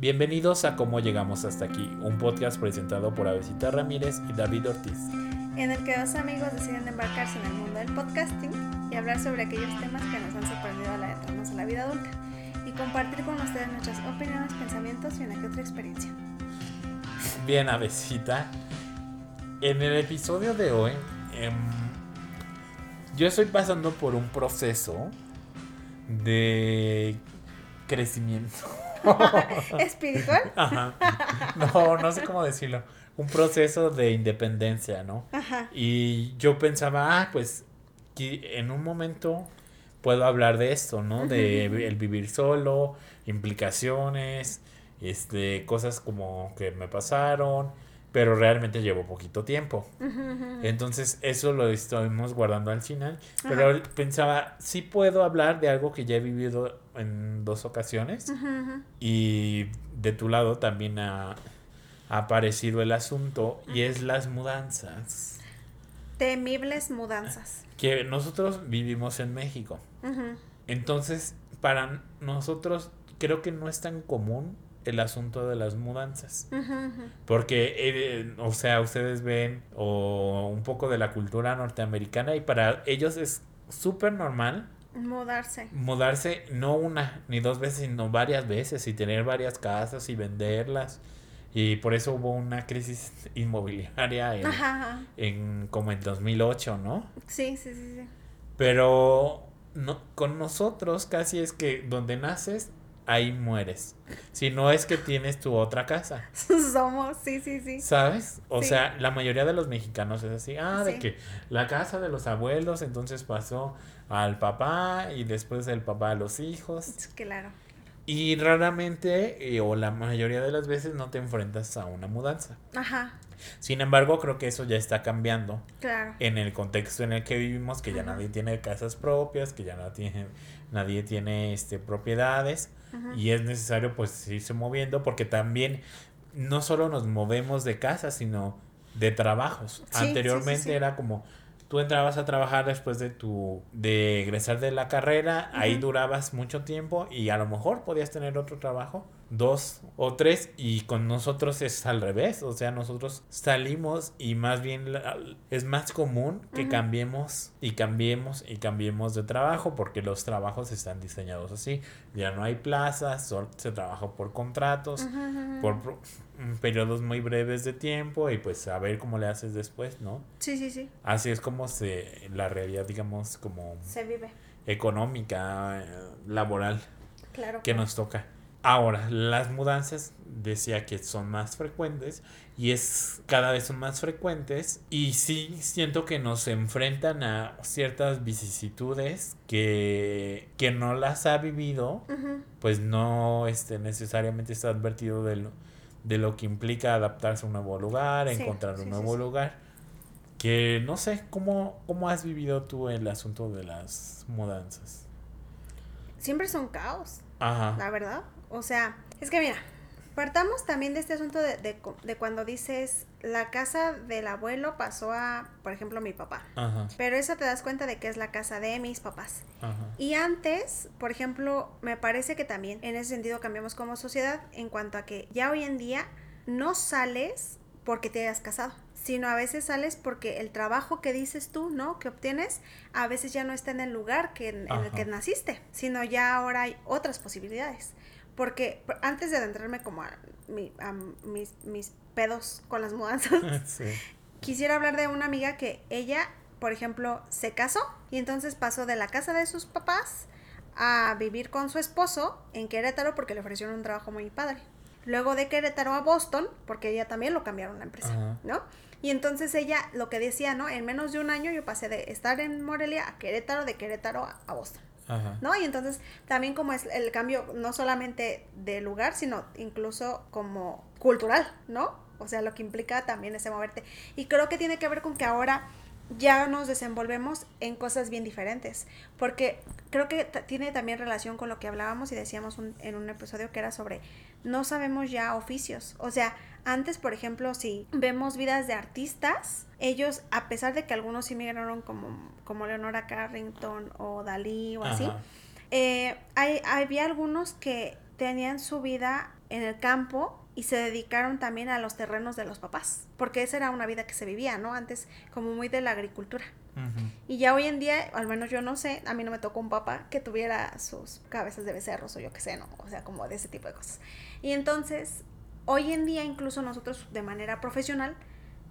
Bienvenidos a Cómo Llegamos Hasta Aquí, un podcast presentado por Avesita Ramírez y David Ortiz. En el que dos amigos deciden embarcarse en el mundo del podcasting y hablar sobre aquellos temas que nos han sorprendido al adentrarnos a la vida adulta y compartir con ustedes nuestras opiniones, pensamientos y una que otra experiencia. Bien, Avesita. En el episodio de hoy, em, yo estoy pasando por un proceso de crecimiento. ¿Espiritual? Ajá. No, no sé cómo decirlo. Un proceso de independencia, ¿no? Ajá. Y yo pensaba, ah, pues que en un momento puedo hablar de esto, ¿no? De el vivir solo, implicaciones, este, cosas como que me pasaron, pero realmente llevo poquito tiempo. Entonces eso lo estamos guardando al final, pero pensaba, sí puedo hablar de algo que ya he vivido en dos ocasiones y de tu lado también ha, ha aparecido el asunto y es las mudanzas. Temibles mudanzas. Que nosotros vivimos en México. Entonces, para nosotros creo que no es tan común el asunto de las mudanzas. Porque, eh, o sea, ustedes ven o un poco de la cultura norteamericana y para ellos es súper normal. Mudarse. Mudarse no una ni dos veces, sino varias veces y tener varias casas y venderlas. Y por eso hubo una crisis inmobiliaria en, en como en 2008, ¿no? Sí, sí, sí, sí. Pero no, con nosotros casi es que donde naces ahí mueres. Si no es que tienes tu otra casa. Somos, sí, sí, sí. ¿Sabes? O sea, la mayoría de los mexicanos es así. Ah, de que la casa de los abuelos entonces pasó al papá y después del papá a los hijos. Claro. Y raramente, eh, o la mayoría de las veces, no te enfrentas a una mudanza. Ajá. Sin embargo, creo que eso ya está cambiando. Claro. En el contexto en el que vivimos, que ya nadie tiene casas propias, que ya no tiene, nadie tiene este, propiedades. Y es necesario pues irse moviendo porque también no solo nos movemos de casa, sino de trabajos. Anteriormente era como tú entrabas a trabajar después de tu de egresar de la carrera, ahí durabas mucho tiempo y a lo mejor podías tener otro trabajo dos o tres y con nosotros es al revés, o sea, nosotros salimos y más bien es más común que cambiemos y cambiemos y cambiemos de trabajo porque los trabajos están diseñados así, ya no hay plazas, solo se trabaja por contratos, por periodos muy breves de tiempo y pues a ver cómo le haces después, ¿no? Sí, sí, sí. Así es como se la realidad digamos como se vive económica, eh, laboral. Claro. Que nos toca. Ahora, las mudanzas decía que son más frecuentes y es cada vez son más frecuentes y sí siento que nos enfrentan a ciertas vicisitudes que, que no las ha vivido, pues no este, necesariamente está advertido de lo, de lo que implica adaptarse a un nuevo lugar, encontrar un nuevo lugar. Que no sé, ¿cómo, ¿cómo has vivido tú el asunto de las mudanzas? Siempre son caos. Ajá. La verdad. O sea, es que mira, partamos también de este asunto de, de, cuando dices la casa del abuelo pasó a, por ejemplo, mi papá. Ajá. Pero eso te das cuenta de que es la casa de mis papás. Ajá. Y antes, por ejemplo, me parece que también en ese sentido cambiamos como sociedad en cuanto a que ya hoy en día no sales porque te hayas casado sino a veces sales porque el trabajo que dices tú, ¿no? Que obtienes, a veces ya no está en el lugar que, en el que naciste, sino ya ahora hay otras posibilidades. Porque antes de adentrarme como a, mis, mis, pedos con las mudanzas, quisiera hablar de una amiga que ella, por ejemplo, se casó y entonces pasó de la casa de sus papás a vivir con su esposo en Querétaro porque le ofrecieron un trabajo muy padre. Luego de Querétaro a Boston, porque ella también lo cambiaron la empresa, ¿no? Y entonces ella lo que decía, ¿no? En menos de un año yo pasé de estar en Morelia a Querétaro, de Querétaro a Boston. ¿No? Y entonces también como es el cambio no solamente de lugar, sino incluso como cultural, ¿no? O sea, lo que implica también ese moverte. Y creo que tiene que ver con que ahora ya nos desenvolvemos en cosas bien diferentes, porque creo que tiene también relación con lo que hablábamos y decíamos en un episodio que era sobre no sabemos ya oficios, o sea, antes, por ejemplo, si vemos vidas de artistas, ellos, a pesar de que algunos sí migraron como, como Leonora Carrington o Dalí o así, eh, hay, había algunos que tenían su vida en el campo y se dedicaron también a los terrenos de los papás, porque esa era una vida que se vivía, ¿no? Antes como muy de la agricultura. Y ya hoy en día, al menos yo no sé, a mí no me tocó un papá que tuviera sus cabezas de becerros o yo qué sé, ¿no? O sea, como de ese tipo de cosas. Y entonces, hoy en día incluso nosotros de manera profesional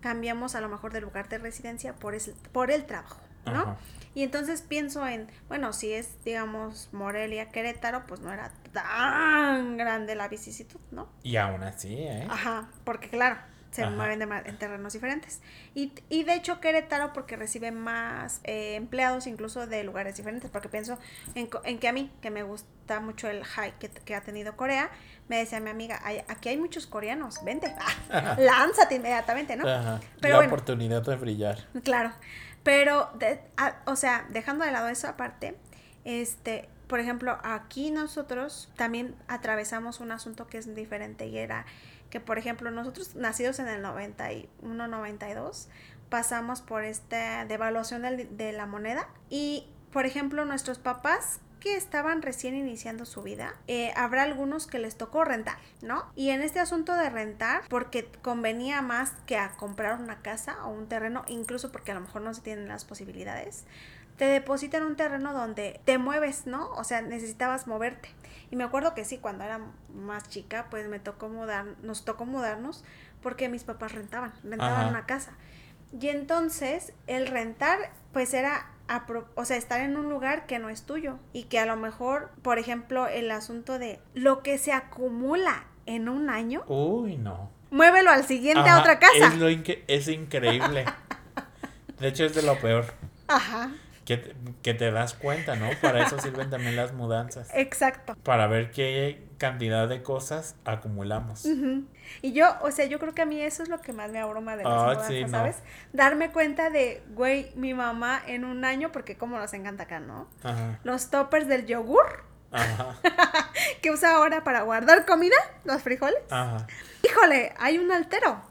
cambiamos a lo mejor de lugar de residencia por, por el trabajo, ¿no? Y entonces pienso en, bueno, si es, digamos, Morelia, Querétaro, pues no era tan grande la vicisitud, ¿no? Y aún así, ¿eh? Ajá, porque claro, se mueven en terrenos diferentes. Y, y, de hecho Querétaro porque recibe más eh, empleados incluso de lugares diferentes, porque pienso en, en, que a mí, que me gusta mucho el high que, que ha tenido Corea, me decía mi amiga, aquí hay muchos coreanos, vente, lánzate inmediatamente, ¿no? Ajá. La oportunidad de brillar. Claro. Pero, o sea, dejando de lado eso aparte, este, por ejemplo, aquí nosotros también atravesamos un asunto que es diferente y era que, por ejemplo, nosotros nacidos en el 91, 92, pasamos por esta devaluación de, de la moneda y, por ejemplo, nuestros papás que estaban recién iniciando su vida, eh, habrá algunos que les tocó rentar, ¿no? Y en este asunto de rentar, porque convenía más que a comprar una casa o un terreno, incluso porque a lo mejor no se tienen las posibilidades, te depositan un terreno donde te mueves, ¿no? O sea, necesitabas moverte. Y me acuerdo que sí, cuando era más chica, pues me tocó mudar, nos tocó mudarnos porque mis papás rentaban, rentaban una casa. Y entonces el rentar, pues era o sea, estar en un lugar que no es tuyo y que a lo mejor, por ejemplo, el asunto de lo que se acumula en un año. Uy, no. Muévelo al siguiente a otra casa. Es, lo es increíble. de hecho, es de lo peor. Ajá. Que, que, te das cuenta, ¿no? Para eso sirven también las mudanzas. Exacto. Para ver qué cantidad de cosas acumulamos. Y yo, o sea, yo creo que a mí eso es lo que más me abruma de las ah, mudanzas, ¿sabes? Darme cuenta de, güey, mi mamá en un año, porque como nos encanta acá, ¿no? Ajá. Los toppers del yogur. Ajá. que usa ahora para guardar comida, los frijoles. Ajá. Híjole, hay un altero.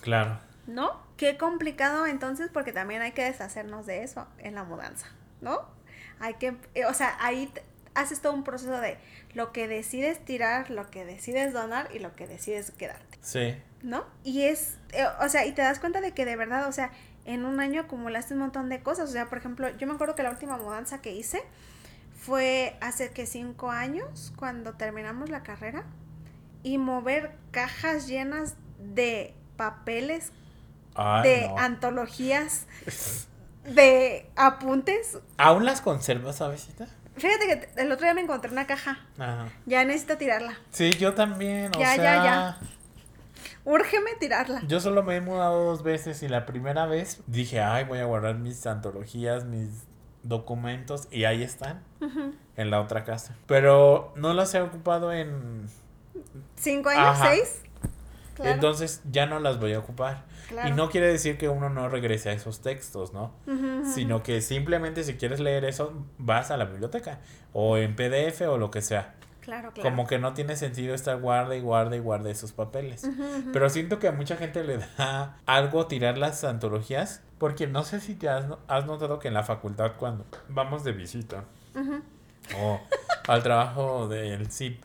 Claro. ¿No? Qué complicado entonces porque también hay que deshacernos de eso en la mudanza, ¿no? Hay que, eh, o sea, ahí haces todo un proceso de lo que decides tirar, lo que decides donar y lo que decides quedarte. Sí. ¿No? Y es, eh, o sea, y te das cuenta de que de verdad, o sea, en un año acumulaste un montón de cosas. O sea, por ejemplo, yo me acuerdo que la última mudanza que hice fue hace que cinco años, cuando terminamos la carrera, y mover cajas llenas de papeles de antologías, de apuntes. ¿Aún las conservas, Avesita? Fíjate que el otro día me encontré una caja. Ajá. Ya necesito tirarla. Sí, yo también. O ya, ya, ya. Úrgeme tirarla. Yo solo me he mudado dos veces y la primera vez dije, ay, voy a guardar mis antologías, mis documentos y ahí están. En la otra casa. Pero no las he ocupado en... ¿Cinco años? ¿Seis? Entonces ya no las voy a ocupar. Y no quiere decir que uno no regrese a esos textos, ¿no? Sino que simplemente si quieres leer eso, vas a la biblioteca o en PDF o lo que sea. Claro, claro. Como que no tiene sentido estar guarda y guarda y guarda esos papeles. Pero siento que a mucha gente le da algo tirar las antologías, porque no sé si te has, has notado que en la facultad cuando vamos de visita o al trabajo del CIP,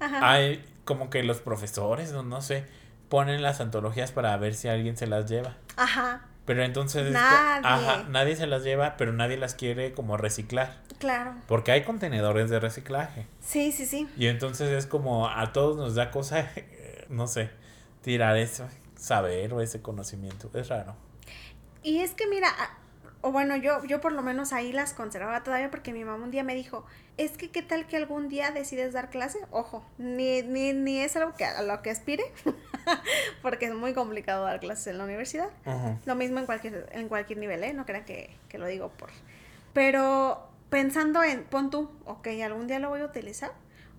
hay como que los profesores, no, no sé, ponen las antologías para ver si alguien se las lleva. Ajá. Pero entonces nadie. Ajá, nadie se las lleva, pero nadie las quiere como reciclar. Claro. Porque hay contenedores de reciclaje. Sí, sí, sí. Y entonces es como a todos nos da cosa, no sé, tirar eso, saber o ese conocimiento. Es raro. Y es que mira, o bueno, yo, yo por lo menos ahí las conservaba todavía porque mi mamá un día me dijo, es que qué tal que algún día decides dar clase, ojo, ni, ni, ni es algo que a lo que aspire, porque es muy complicado dar clases en la universidad. Lo mismo en cualquier, en cualquier nivel, ¿eh? No crean que, que lo digo por... Pero pensando en, pon tú, ok, algún día lo voy a utilizar,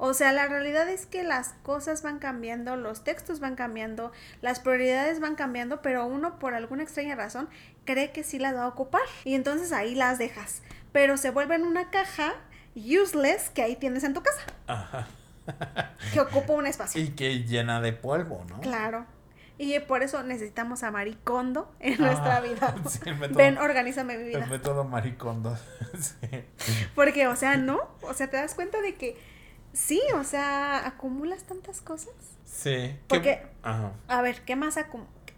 o sea, la realidad es que las cosas van cambiando, los textos van cambiando, las prioridades van cambiando, pero uno por alguna extraña razón cree que sí las va a ocupar y entonces ahí las dejas, pero se vuelven una caja useless que ahí tienes en tu casa. Ajá. que ocupa un espacio. Y que llena de polvo, ¿no? Claro. Y por eso necesitamos a Maricondo en nuestra vida. Ven, organízame mi vida. El método Maricondo. Porque, o sea, no. O sea, te das cuenta de que Sí, o sea, acumulas tantas cosas. Sí. Porque, a ver, ¿qué más,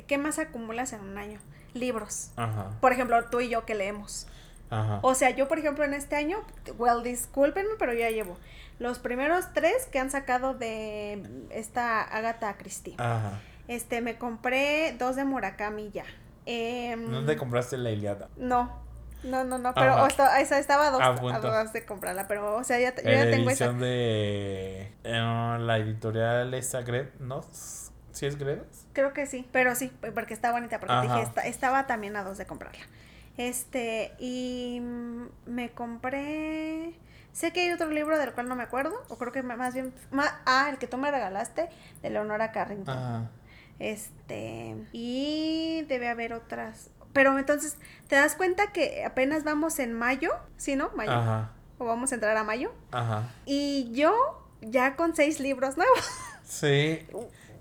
¿qué más acumulas en un año? Libros. Ajá. Por ejemplo, tú y yo que leemos. Ajá. O sea, yo, por ejemplo, en este año, well, discúlpenme, pero yo ya llevo los primeros tres que han sacado de esta Agatha Christie. Ajá. Este, me compré dos de Murakami ya. Eh, ¿No te compraste la Iliada? No, no, no, no, pero esa estaba a dos, a dos de comprarla, pero o sea, ya, yo ya tengo esa. de eh, la editorial esa Gred, ¿no? ¿Sí es Gredos? Creo que sí, pero sí, porque está bonita, porque dije, estaba también a dos de comprarla. Este, y me compré... Sé que hay otro libro del cual no me acuerdo, o creo que más bien... ah, el que tú me regalaste, de Leonora Carrington. Ajá. Este, y debe haber otras, pero entonces, ¿te das cuenta que apenas vamos en mayo? ¿Sí, no? Mayo. Ajá. O vamos a entrar a mayo. Ajá. Y yo ya con seis libros nuevos. Sí.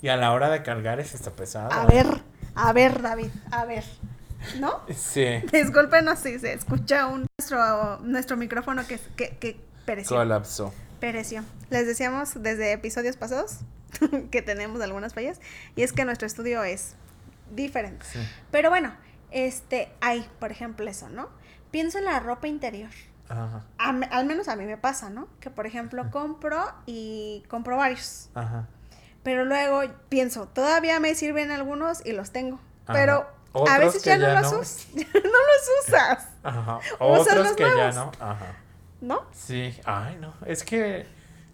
Y a la hora de cargar es está pesado. A ver, a ver, David, a ver. ¿No? Sí. Discúlpenos si se escucha un nuestro, nuestro micrófono que, que, que pereció. Colapsó. Pereció. Les decíamos desde episodios pasados que tenemos algunas fallas. Y es que nuestro estudio es diferente. Sí. Pero bueno, este, hay, por ejemplo, eso, ¿no? Pienso en la ropa interior. Ajá. al menos a mí me pasa, ¿no? Que por ejemplo compro y compro varios. Ajá. Pero luego pienso, todavía me sirven algunos y los tengo. Pero a veces ya, no, Los no los usas. Ajá. Otros que ya no. Ajá. ¿No? Sí, ay no. Es que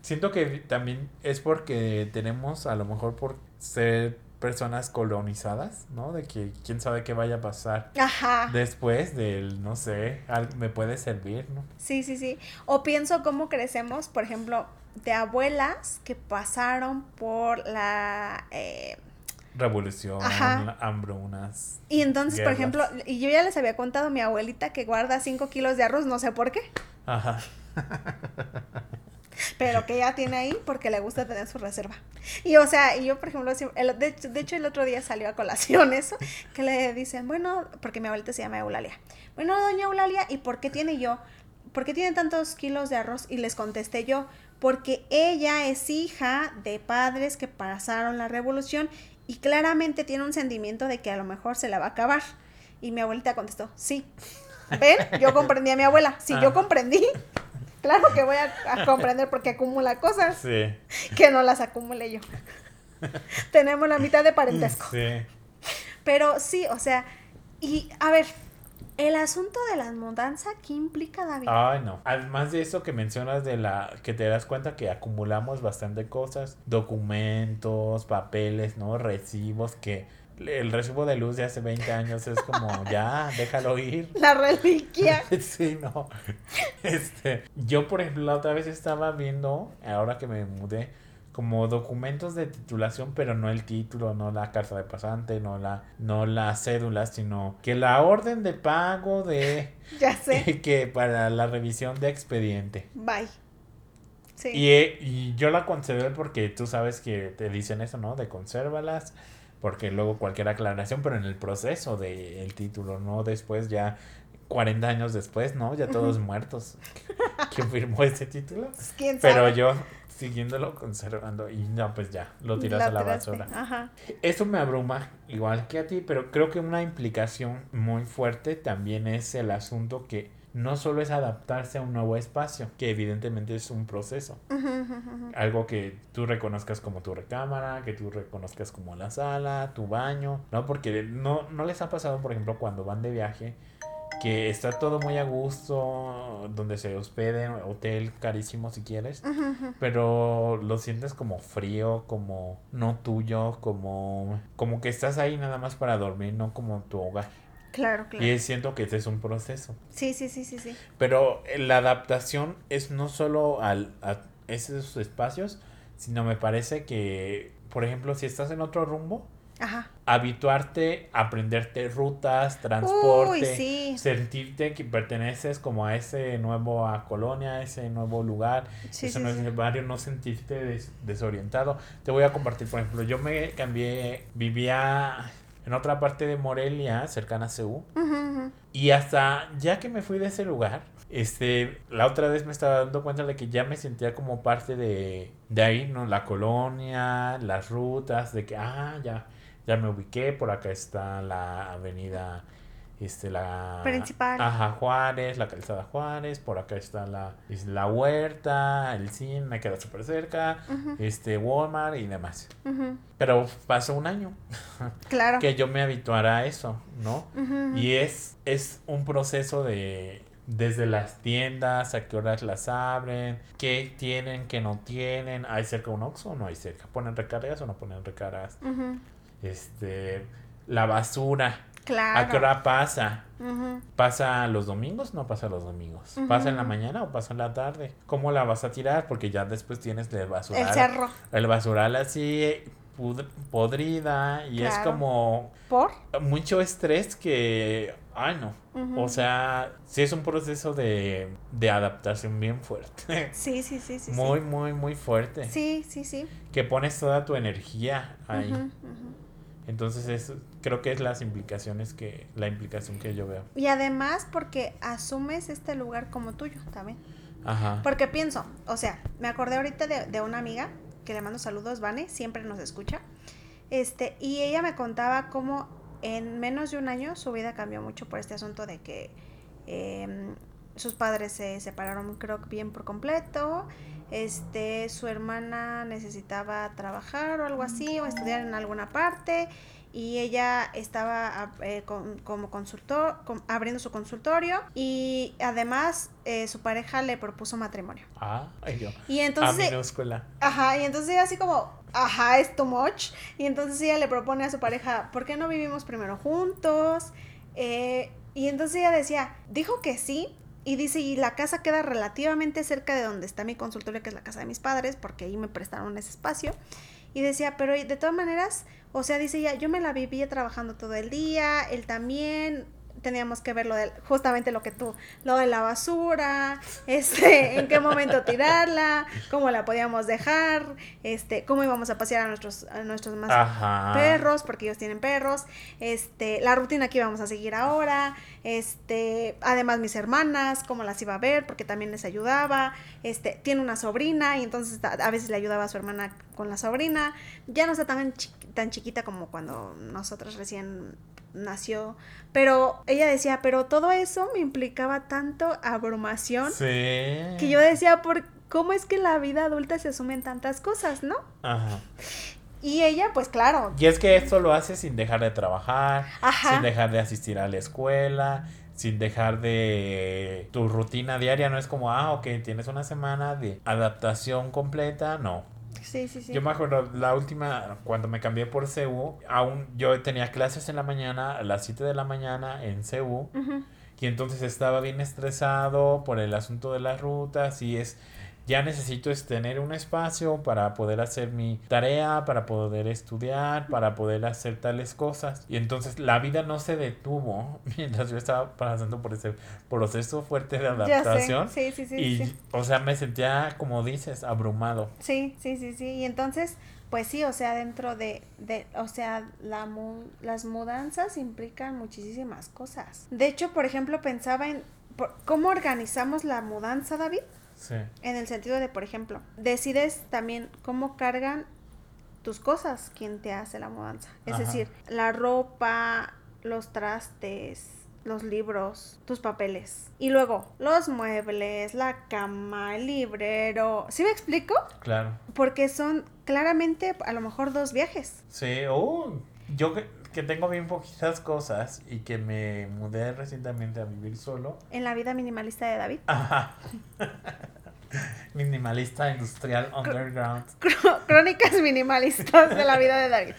siento que también es porque tenemos a lo mejor por ser personas colonizadas, ¿no? De que quién sabe qué vaya a pasar Ajá. después del, no sé, me puede servir, ¿no? Sí, sí, sí. O pienso cómo crecemos, por ejemplo, de abuelas que pasaron por la... Eh, Revolución, hambrunas. Y entonces, por ejemplo, y yo ya les había contado a mi abuelita que guarda 5 kilos de arroz, no sé por qué. Ajá. pero que ella tiene ahí porque le gusta tener su reserva. Y o sea, y yo por ejemplo, el, de, hecho, el otro día salió a colación eso, que le dicen, bueno, porque mi abuelita se llama Eulalia. Bueno, doña Eulalia, ¿y por qué tiene yo? ¿Por qué tiene tantos kilos de arroz? Y les contesté yo, porque ella es hija de padres que pasaron la revolución y claramente tiene un sentimiento de que a lo mejor se la va a acabar. Y mi abuelita contestó, sí. ¿Ven? Yo comprendí a mi abuela. Si yo comprendí, Claro que voy a, comprender porque acumula cosas sí. que no las acumule yo. Tenemos la mitad de parentesco. Sí. Pero sí, o sea, y a ver, el asunto de las mudanzas, ¿qué implica, David? Ay, no. Además de eso que mencionas de la que te das cuenta que acumulamos bastante cosas, documentos, papeles, ¿no? Recibos que el recibo de luz de hace 20 años es como, ya, déjalo ir. La reliquia. sí, no. Este, yo, por ejemplo, la otra vez estaba viendo, ahora que me mudé, como documentos de titulación, pero no el título, no la carta de pasante, no la, no la cédula, sino que la orden de pago de... Ya sé. que para la revisión de expediente. Bye. Sí. Y, y yo la conservé porque tú sabes que te dicen eso, ¿no? De consérvalas porque luego cualquier aclaración, pero en el proceso del título, no después ya 40 años después, ¿no? Ya todos muertos. ¿Quién firmó ese título? Pues, ¿Quién sabe? Pero yo siguiéndolo conservando y no, pues ya, lo tiras a la basura. Ajá. Eso me abruma igual que a ti, pero creo que una implicación muy fuerte también es el asunto que no solo es adaptarse a un nuevo espacio, que evidentemente es un proceso. Algo que tú reconozcas como tu recámara, que tú reconozcas como la sala, tu baño, ¿no? Porque no, no les ha pasado, por ejemplo, cuando van de viaje, que está todo muy a gusto, donde se hospeden, hotel carísimo si quieres, pero lo sientes como frío, como no tuyo, como, como que estás ahí nada más para dormir, no como tu hogar. Claro, claro. Y siento que ese es un proceso. Sí, sí, sí, sí, sí. Pero la adaptación es no solo al, a esos espacios, sino me parece que, por ejemplo, si estás en otro rumbo, Ajá. habituarte, aprenderte rutas, transporte, sentirte que perteneces como a ese nuevo a colonia, a ese nuevo lugar, ese nuevo barrio, no sentirte desorientado. Te voy a compartir, por ejemplo, yo me cambié, vivía en otra parte de Morelia, cercana a Ceú. Y hasta ya que me fui de ese lugar, este, la otra vez me estaba dando cuenta de que ya me sentía como parte de, de ahí, ¿no? La colonia, las rutas, de que, ah, ya, ya me ubiqué, por acá está la avenida este la principal. Ajá Juárez la calzada Juárez por acá está la la huerta el cine me queda súper cerca este Walmart y demás. Pero pasó un año claro. que yo me habituara a eso no y es es un proceso de desde las tiendas, a qué horas las abren, qué tienen, qué no tienen, hay cerca un Oxxo o no hay cerca, ponen recargas o no ponen recargas, este, la basura, ¿A qué hora pasa? ¿Pasa los domingos? No pasa los domingos. ¿Pasa en la mañana o pasa en la tarde? ¿Cómo la vas a tirar? Porque ya después tienes el basural. El cerro. El basural así podrida y es como... ¿Por? Mucho estrés que... Ay, no. O sea, sí es un proceso de, de adaptación bien fuerte. Sí, sí, sí, sí. Muy, muy, muy fuerte. Sí, sí, sí. Que pones toda tu energía ahí. Entonces es, creo que es las implicaciones que, la implicación que yo veo. Y además porque asumes este lugar como tuyo también. Ajá. Porque pienso, o sea, me acordé ahorita de, de una amiga que le mando saludos, Vane, siempre nos escucha. Este, y ella me contaba cómo en menos de un año su vida cambió mucho por este asunto de que em, sus padres se separaron, creo que bien por completo. Este, su hermana necesitaba trabajar o algo así, o estudiar en alguna parte, y ella estaba eh, como consultor, abriendo su consultorio, y además eh, su pareja le propuso matrimonio. Ah, yo. Y entonces. Ajá, y entonces ella así como, ajá, es too much. Y entonces ella le propone a su pareja, ¿por qué no vivimos primero juntos? Eh, y entonces ella decía, dijo que sí, y dice, y la casa queda relativamente cerca de donde está mi consultorio, que es la casa de mis padres, porque ahí me prestaron ese espacio. Y decía, pero de todas maneras, o sea, dice ya, yo me la vivía trabajando todo el día, él también, teníamos que ver lo de, justamente lo que tú, lo de la basura, este, en qué momento tirarla, cómo la podíamos dejar, este, cómo íbamos a pasear a nuestros, a nuestros más perros, porque ellos tienen perros, este, la rutina que íbamos a seguir ahora, este, además mis hermanas, cómo las iba a ver, porque también les ayudaba, este, tiene una sobrina y entonces a veces le ayudaba a su hermana con la sobrina, ya no está tan, tan chiquita como cuando nosotros recién nació, pero ella decía, pero todo eso me implicaba tanto abrumación que yo decía, ¿por cómo es que la vida adulta se asumen tantas cosas, no? Ajá. Y ella, pues claro. Y es que esto lo hace sin dejar de trabajar, sin dejar de asistir a la escuela, sin dejar de tu rutina diaria. No es como, ah, ok, tienes una semana de adaptación completa. No, Sí, sí, sí. Yo me acuerdo, la última, cuando me cambié por CEU, aún yo tenía clases en la mañana, a las 7 de la mañana en CEU, y entonces estaba bien estresado por el asunto de las rutas y es ya necesito es tener un espacio para poder hacer mi tarea, para poder estudiar, para poder hacer tales cosas. Y entonces la vida no se detuvo mientras yo estaba pasando por ese proceso fuerte de adaptación. Sí, sí, sí, y, o sea, me sentía, como dices, abrumado. Sí, sí, sí, sí. Y entonces, pues sí, o sea, dentro de, de o sea, la las mudanzas implican muchísimas cosas. De hecho, por ejemplo, pensaba en cómo organizamos la mudanza, David. En el sentido de, por ejemplo, decides también cómo cargan tus cosas quien te hace la mudanza. Es decir, la ropa, los trastes, los libros, tus papeles. Y luego, los muebles, la cama, el librero. ¿Sí me explico? Claro. Porque son claramente a lo mejor dos viajes. Sí, oh, yo que tengo bien poquitas cosas y que me mudé recientemente a vivir solo. En la vida minimalista de David. Ajá. Minimalista industrial underground. Crónicas minimalistas de la vida de David.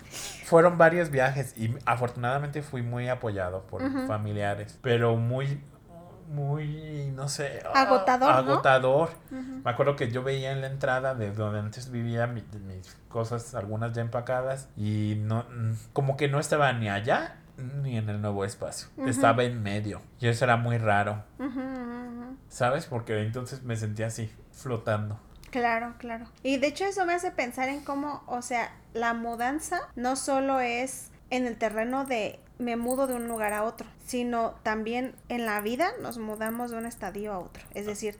Fueron varios viajes y afortunadamente fui muy apoyado por familiares, pero muy muy, no sé, agotador. agotador. Me acuerdo que yo veía en la entrada de donde antes vivía mis cosas, algunas ya empacadas, y no, como que no estaba ni allá ni en el nuevo espacio. Estaba en medio. Y eso era muy raro. ¿Sabes? Porque entonces me sentía así, flotando. Claro, claro. Y de hecho eso me hace pensar en cómo, o sea, la mudanza no solo es en el terreno de me mudo de un lugar a otro, sino también en la vida nos mudamos de un estadio a otro. Es decir,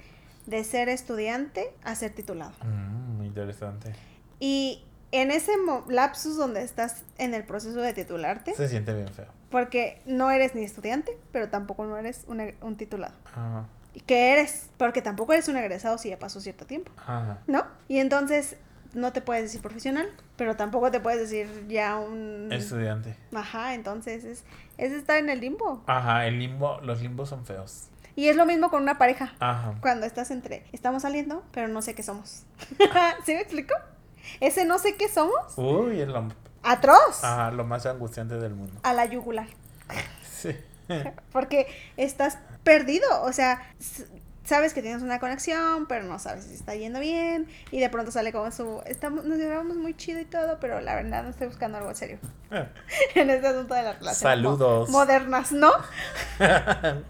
de ser estudiante a ser titulado. Mm, muy interesante. Y en ese lapsus donde estás en el proceso de titularte. Se siente bien feo. Porque no eres ni estudiante, pero tampoco no eres un, titulado. Ajá. ¿Y qué eres? Porque tampoco eres un egresado si ya pasó cierto tiempo. Ajá. ¿No? Y entonces no te puedes decir profesional, pero tampoco te puedes decir ya un... Estudiante. Ajá, entonces es, es estar en el limbo. Ajá, el limbo, los limbos son feos. Y es lo mismo con una pareja. Ajá. Cuando estás entre, estamos saliendo, pero no sé qué somos. ¿Sí me explico? Ese no sé qué somos. Uy, es lo... Atroz. Ajá, lo más angustiante del mundo. A la yugular. Sí. Porque estás perdido, o sea, sabes que tienes una conexión, pero no sabes si está yendo bien. Y de pronto sale como su, estamos, nos llevamos muy chido y todo, pero la verdad no estoy buscando algo serio. en este asunto de la relación. Saludos. Modernas, ¿no?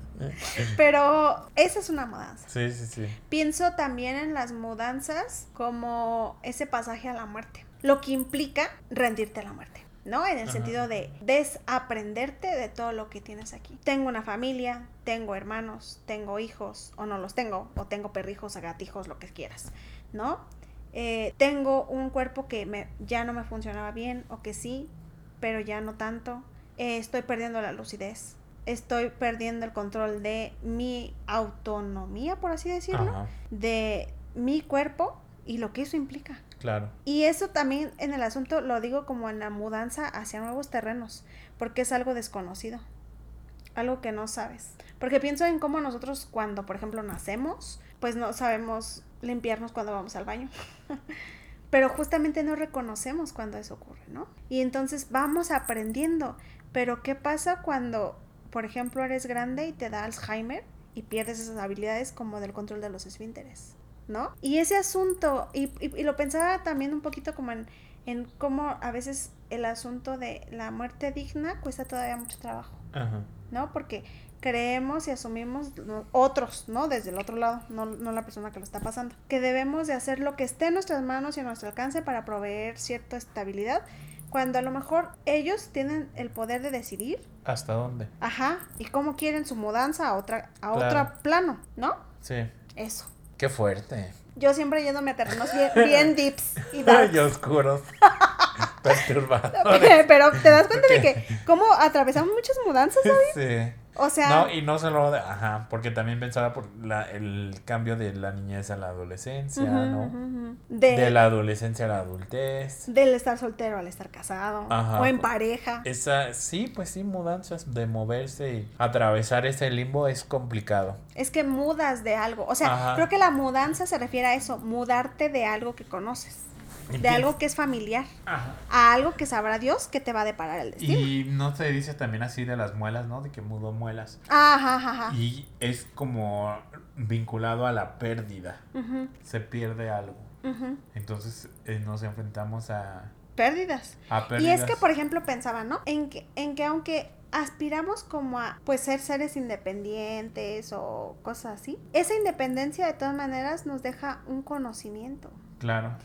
pero esa es una mudanza. Sí, sí, sí. Pienso también en las mudanzas como ese pasaje a la muerte. Lo que implica rendirte a la muerte. ¿No? En el sentido de desaprenderte de todo lo que tienes aquí. Tengo una familia, tengo hermanos, tengo hijos, o no los tengo, o tengo perrijos, gatijos, lo que quieras, ¿no? Eh, tengo un cuerpo que me, ya no me funcionaba bien, o que sí, pero ya no tanto. Eh, estoy perdiendo la lucidez. Estoy perdiendo el control de mi autonomía, por así decirlo, de mi cuerpo y lo que eso implica. Claro. Y eso también en el asunto lo digo como en la mudanza hacia nuevos terrenos, porque es algo desconocido, algo que no sabes. Porque pienso en cómo nosotros cuando, por ejemplo, nacemos, pues no sabemos limpiarnos cuando vamos al baño. Pero justamente no reconocemos cuando eso ocurre, ¿no? Y entonces vamos aprendiendo. Pero ¿qué pasa cuando, por ejemplo, eres grande y te da Alzheimer y pierdes esas habilidades como del control de los esfínteres? ¿No? Y ese asunto, y, y, lo pensaba también un poquito como en, en cómo a veces el asunto de la muerte digna cuesta todavía mucho trabajo, ¿no? Porque creemos y asumimos otros, ¿no? Desde el otro lado, no, no, la persona que lo está pasando, que debemos de hacer lo que esté en nuestras manos y a nuestro alcance para proveer cierta estabilidad, cuando a lo mejor ellos tienen el poder de decidir. ¿Hasta dónde? Ajá, y cómo quieren su mudanza a otra, a otro plano, ¿no? Sí. Eso. Qué fuerte. Yo siempre yéndome a terrenos bien, bien dips y oscuros. Perturbadores. Pero te das cuenta de que cómo atravesamos muchas mudanzas, ¿sabes? Sí. O sea. No, y no solo de. Ajá, porque también pensaba por la, el cambio de la niñez a la adolescencia, ¿no? de, la adolescencia a la adultez. Del estar soltero al estar casado. o en pareja. Esa, sí, pues sí, mudanzas de moverse y atravesar ese limbo es complicado. Es que mudas de algo. O sea, creo que la mudanza se refiere a eso, mudarte de algo que conoces de algo que es familiar a algo que sabrá Dios que te va a deparar el destino. Y no se dice también así de las muelas, ¿no? De que mudó muelas. Ajá, ajá. Y es como vinculado a la pérdida. Se pierde algo. Entonces eh, nos enfrentamos a pérdidas. a pérdidas. Y es que, por ejemplo, pensaba, ¿no? En que, en que aunque aspiramos como a pues ser seres independientes o cosas así, esa independencia de todas maneras nos deja un conocimiento. Claro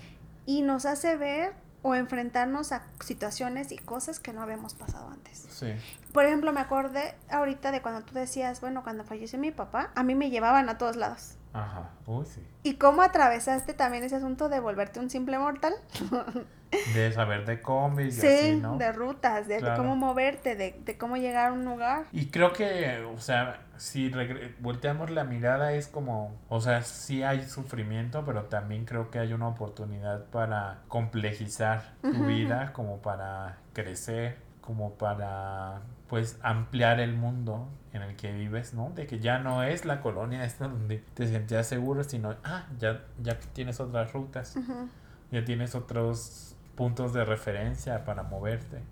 y nos hace ver o enfrentarnos a situaciones y cosas que no habíamos pasado antes. Sí. Por ejemplo, me acordé ahorita de cuando tú decías, bueno, cuando falleció mi papá, a mí me llevaban a todos lados. Ajá, uy, sí. ¿Y cómo atravesaste también ese asunto de volverte un simple mortal? de saber de combis y sí, así, ¿no? de rutas, de, cómo moverte, de, de, cómo llegar a un lugar. Y creo que, o sea, si volteamos la mirada es como, o sea, sí hay sufrimiento, pero también creo que hay una oportunidad para complejizar tu vida, como para crecer, como para pues ampliar el mundo en el que vives, ¿no? De que ya no es la colonia esta donde te sentías seguro, sino, ah, ya, ya tienes otras rutas, ya tienes otros puntos de referencia para moverte,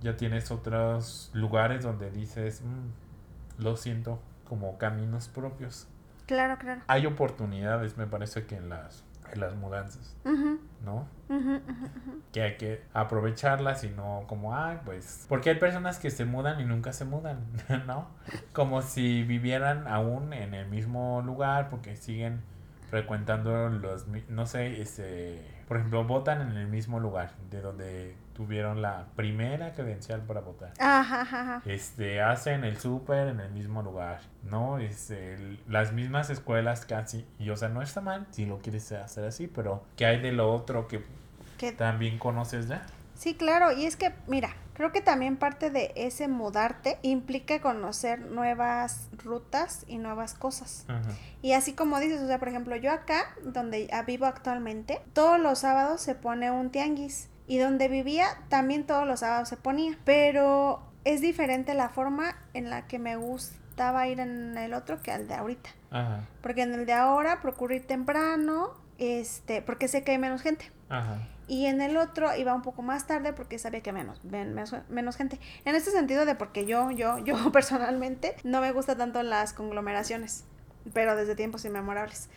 ya tienes otros lugares donde dices, mm, lo siento, como caminos propios. Claro, claro. Hay oportunidades, me parece que en las las mudanzas, ¿no? Que hay que aprovecharlas y no como, ah, pues, porque hay personas que se mudan y nunca se mudan, ¿no? Como si vivieran aún en el mismo lugar porque siguen frecuentando los, no sé, este, por ejemplo, votan en el mismo lugar de donde tuvieron la primera credencial para votar. Ajá, ajá. Este, hacen el súper en el mismo lugar, ¿no? Este, las mismas escuelas casi, y o sea, no está mal si lo quieres hacer así, pero ¿qué hay de lo otro que también conoces ya? Sí, claro, y es que, mira, creo que también parte de ese mudarte implica conocer nuevas rutas y nuevas cosas. Y así como dices, o sea, por ejemplo, yo acá, donde vivo actualmente, todos los sábados se pone un tianguis. Y donde vivía, también todos los sábados se ponía. Pero es diferente la forma en la que me gustaba ir en el otro que al de ahorita. Porque en el de ahora procuro ir temprano, este, porque sé que hay menos gente. Ajá. Y en el otro iba un poco más tarde porque sabía que menos, menos, menos gente. En este sentido de porque yo, yo, yo personalmente no me gusta tanto las conglomeraciones, pero desde tiempos inmemorables.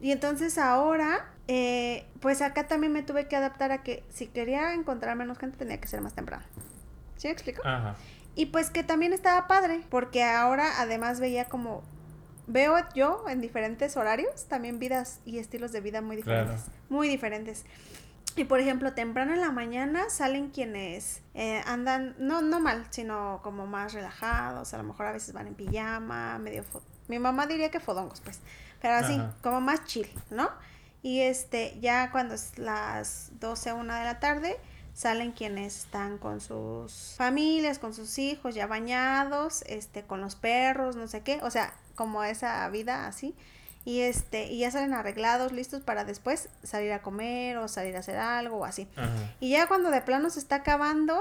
Y entonces ahora, eh, pues acá también me tuve que adaptar a que si quería encontrar menos gente tenía que ser más temprano. ¿Sí me explico? Ajá. Y pues que también estaba padre, porque ahora además veía como veo yo en diferentes horarios también vidas y estilos de vida muy diferentes. Muy diferentes. Y por ejemplo, temprano en la mañana salen quienes eh, andan, no, no mal, sino como más relajados, a lo mejor a veces van en pijama, medio... Mi mamá diría que fodongos, pues, pero así, como más chill, ¿no? Y este, ya cuando es las 12 o 1 de la tarde, salen quienes están con sus familias, con sus hijos, ya bañados, este, con los perros, no sé qué, o sea, como esa vida así y este y ya salen arreglados listos para después salir a comer o salir a hacer algo o así. Y ya cuando de plano se está acabando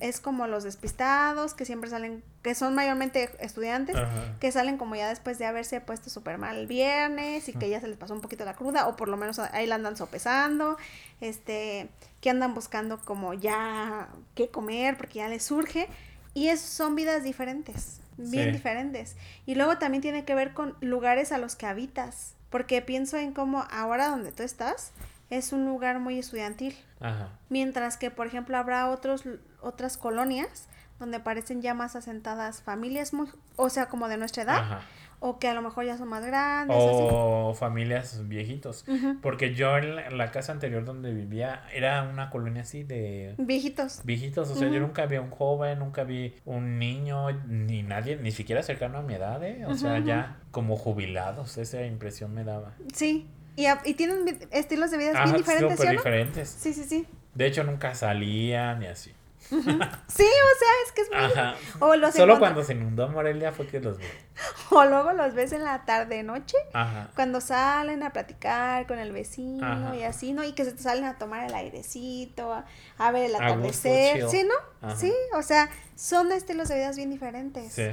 es como los despistados que siempre salen que son mayormente estudiantes que salen como ya después de haberse puesto súper mal el viernes y que ya se les pasó un poquito la cruda o por lo menos ahí la andan sopesando este que andan buscando como ya qué comer porque ya les surge y es, son vidas diferentes bien diferentes. Y luego también tiene que ver con lugares a los que habitas, porque pienso en cómo ahora donde tú estás es un lugar muy estudiantil. Ajá. Mientras que, por ejemplo, habrá otros, otras colonias donde parecen ya más asentadas familias, muy, o sea, como de nuestra edad. Ajá o que a lo mejor ya son más grandes. O familias viejitos. Porque yo en la, casa anterior donde vivía era una colonia así de... Viejitos. Viejitos, o sea, yo nunca vi un joven, nunca vi un niño, ni nadie, ni siquiera cercano a mi edad, ¿eh? O sea, ya como jubilados, esa impresión me daba. Sí, y, y tienen estilos de vida bien diferentes. Súper diferentes. Sí, sí, sí. De hecho, nunca salían ni así. Sí, o sea, es que es muy... O Solo cuando se inundó Morelia fue que los vi. O luego los ves en la tarde noche, Ajá. cuando salen a platicar con el vecino y así, ¿no? Y que se salen a tomar el airecito, a, ver el atardecer, ¿sí, no? Sí, o sea, son estilos de vidas bien diferentes. Sí.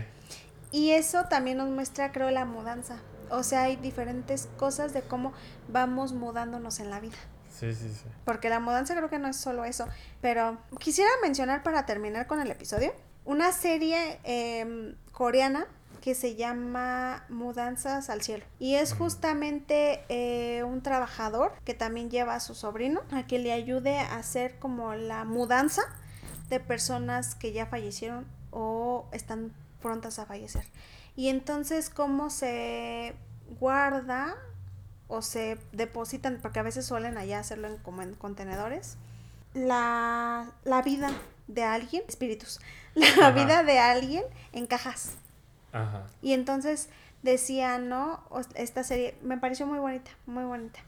Y eso también nos muestra, creo, la mudanza. O sea, hay diferentes cosas de cómo vamos mudándonos en la vida. Sí, sí, sí. Porque la mudanza creo que no es solo eso. Pero quisiera mencionar para terminar con el episodio una serie em, coreana que se llama Mudanzas al Cielo. Y es justamente eh, un trabajador que también lleva a su sobrino a que le ayude a hacer como la mudanza de personas que ya fallecieron o están prontas a fallecer. Y entonces cómo se guarda o se depositan, porque a veces suelen allá hacerlo en, como en contenedores, la, vida de alguien, espíritus, la vida de alguien en cajas. Ajá. Y entonces decía, ¿no? Esta serie me pareció muy bonita, muy bonita.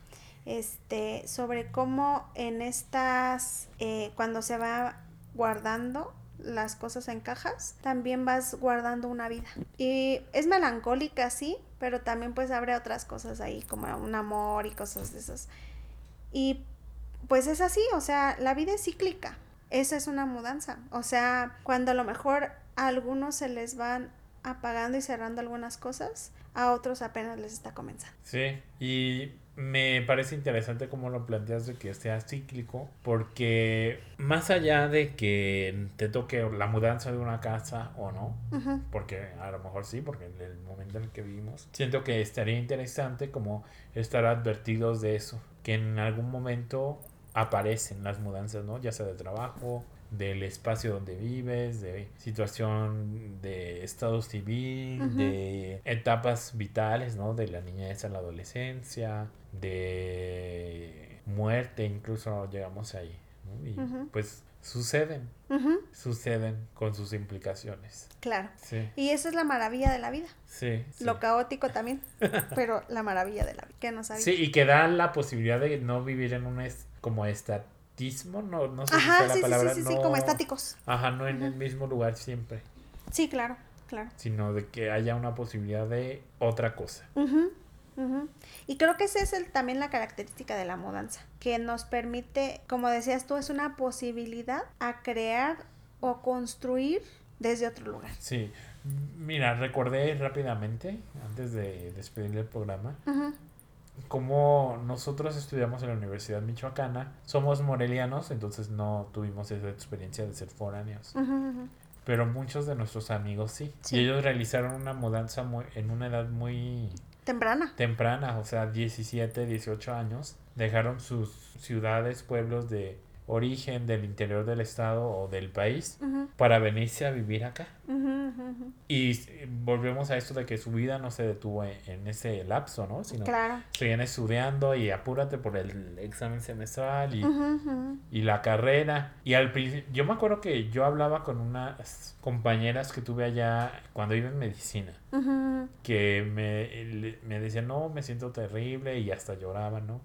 Este, sobre cómo en estas, eh, cuando se va guardando las cosas en cajas, también vas guardando una vida. Y es melancólica, sí, pero también pues abre otras cosas ahí, como un amor y cosas de esas. Y pues es así, o sea, la vida es cíclica. Esa es una mudanza. O sea, cuando a lo mejor a algunos se les van apagando y cerrando algunas cosas, a otros apenas les está comenzando. Sí, y me parece interesante cómo lo planteas de que sea cíclico, porque más allá de que te toque la mudanza de una casa o no, porque a lo mejor sí, porque en el momento en el que vivimos, siento que estaría interesante como estar advertidos de eso, que en algún momento aparecen las mudanzas, ¿no? Ya sea de trabajo, del espacio donde vives, de situación de estado civil, de etapas vitales, ¿no? De la niñez a la adolescencia, de muerte, incluso llegamos ahí. Y pues suceden, suceden con sus implicaciones. Claro. Sí. Y eso es la maravilla de la vida. Sí. Lo caótico también, pero la maravilla de la vida, que no Sí, y que da la posibilidad de no vivir en un es, como no, no sé si sea la palabra. Sí, sí, sí, como estáticos. Ajá, no en el mismo lugar siempre. Sí, claro, claro. Sino de que haya una posibilidad de otra cosa. Y creo que esa es el, también la característica de la mudanza, que nos permite, como decías tú, es una posibilidad a crear o construir desde otro lugar. Sí, mira, recordé rápidamente, antes de despedir el programa, como nosotros estudiamos en la Universidad Michoacana, somos morelianos, entonces no tuvimos esa experiencia de ser foráneos. Pero muchos de nuestros amigos sí. Y ellos realizaron una mudanza muy, en una edad muy Temprana. Temprana, o sea, 17, 18 años. Dejaron sus ciudades, pueblos de origen del interior del estado o del país para venirse a vivir acá. Y volvemos a esto de que su vida no se detuvo en, ese lapso, ¿no? Sino claro. seguían estudiando y apúrate por el examen semestral y, y la carrera. Y al principio, yo me acuerdo que yo hablaba con unas compañeras que tuve allá cuando iba en medicina, que me, me decían, no, me siento terrible y hasta lloraban, ¿no?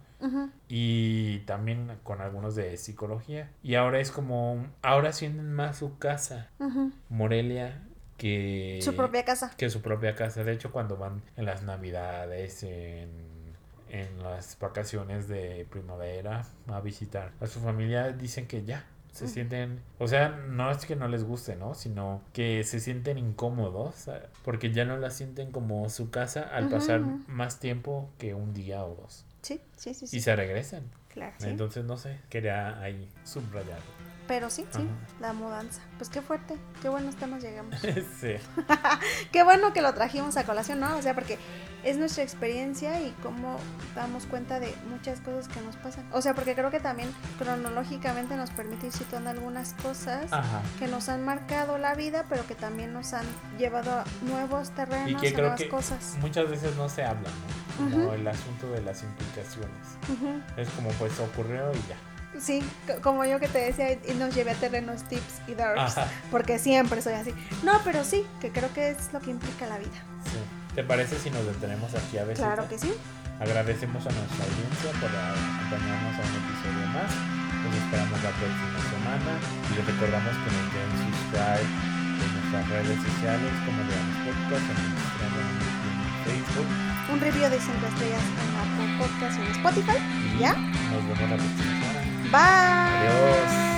Y también con algunos de psicología. Y ahora es como, ahora sienten más su casa, Morelia, que... Su propia casa. Que su propia casa. De hecho, cuando van en las navidades, en, en las vacaciones de primavera a visitar a su familia, dicen que ya, se sienten, o sea, no es que no les guste, ¿no? Sino que se sienten incómodos porque ya no la sienten como su casa al pasar más tiempo que un día o dos. Sí, sí, sí. Y se regresan. Claro. Entonces, no sé, quería ahí subrayar. Pero sí, sí, la mudanza. Pues qué fuerte, qué buenos temas llegamos. sí. qué bueno que lo trajimos a colación, ¿no? O sea, porque es nuestra experiencia y cómo damos cuenta de muchas cosas que nos pasan. O sea, porque creo que también cronológicamente nos permite ir situando algunas cosas que nos han marcado la vida, pero que también nos han llevado a nuevos terrenos, y que creo que cosas. Muchas veces no se habla, ¿no? Como el asunto de las implicaciones. Es como pues ocurrió y ya. Sí, como yo que te decía, y nos llevé a terrenos tips y darks, porque siempre soy así. No, pero sí, que creo que es lo que implica la vida. Sí. ¿Te parece si nos detenemos aquí a veces? Claro que sí. Agradecemos a nuestra audiencia por acompañarnos a un episodio más. Nos esperamos la próxima semana y les recordamos que nos den subscribe en nuestras redes sociales como Leones Podcast, en Instagram, en Facebook. Un review de 5 estrellas en Apple Podcast y en Spotify. Y ¿Ya? Nos vemos la próxima semana. Bye. Adiós.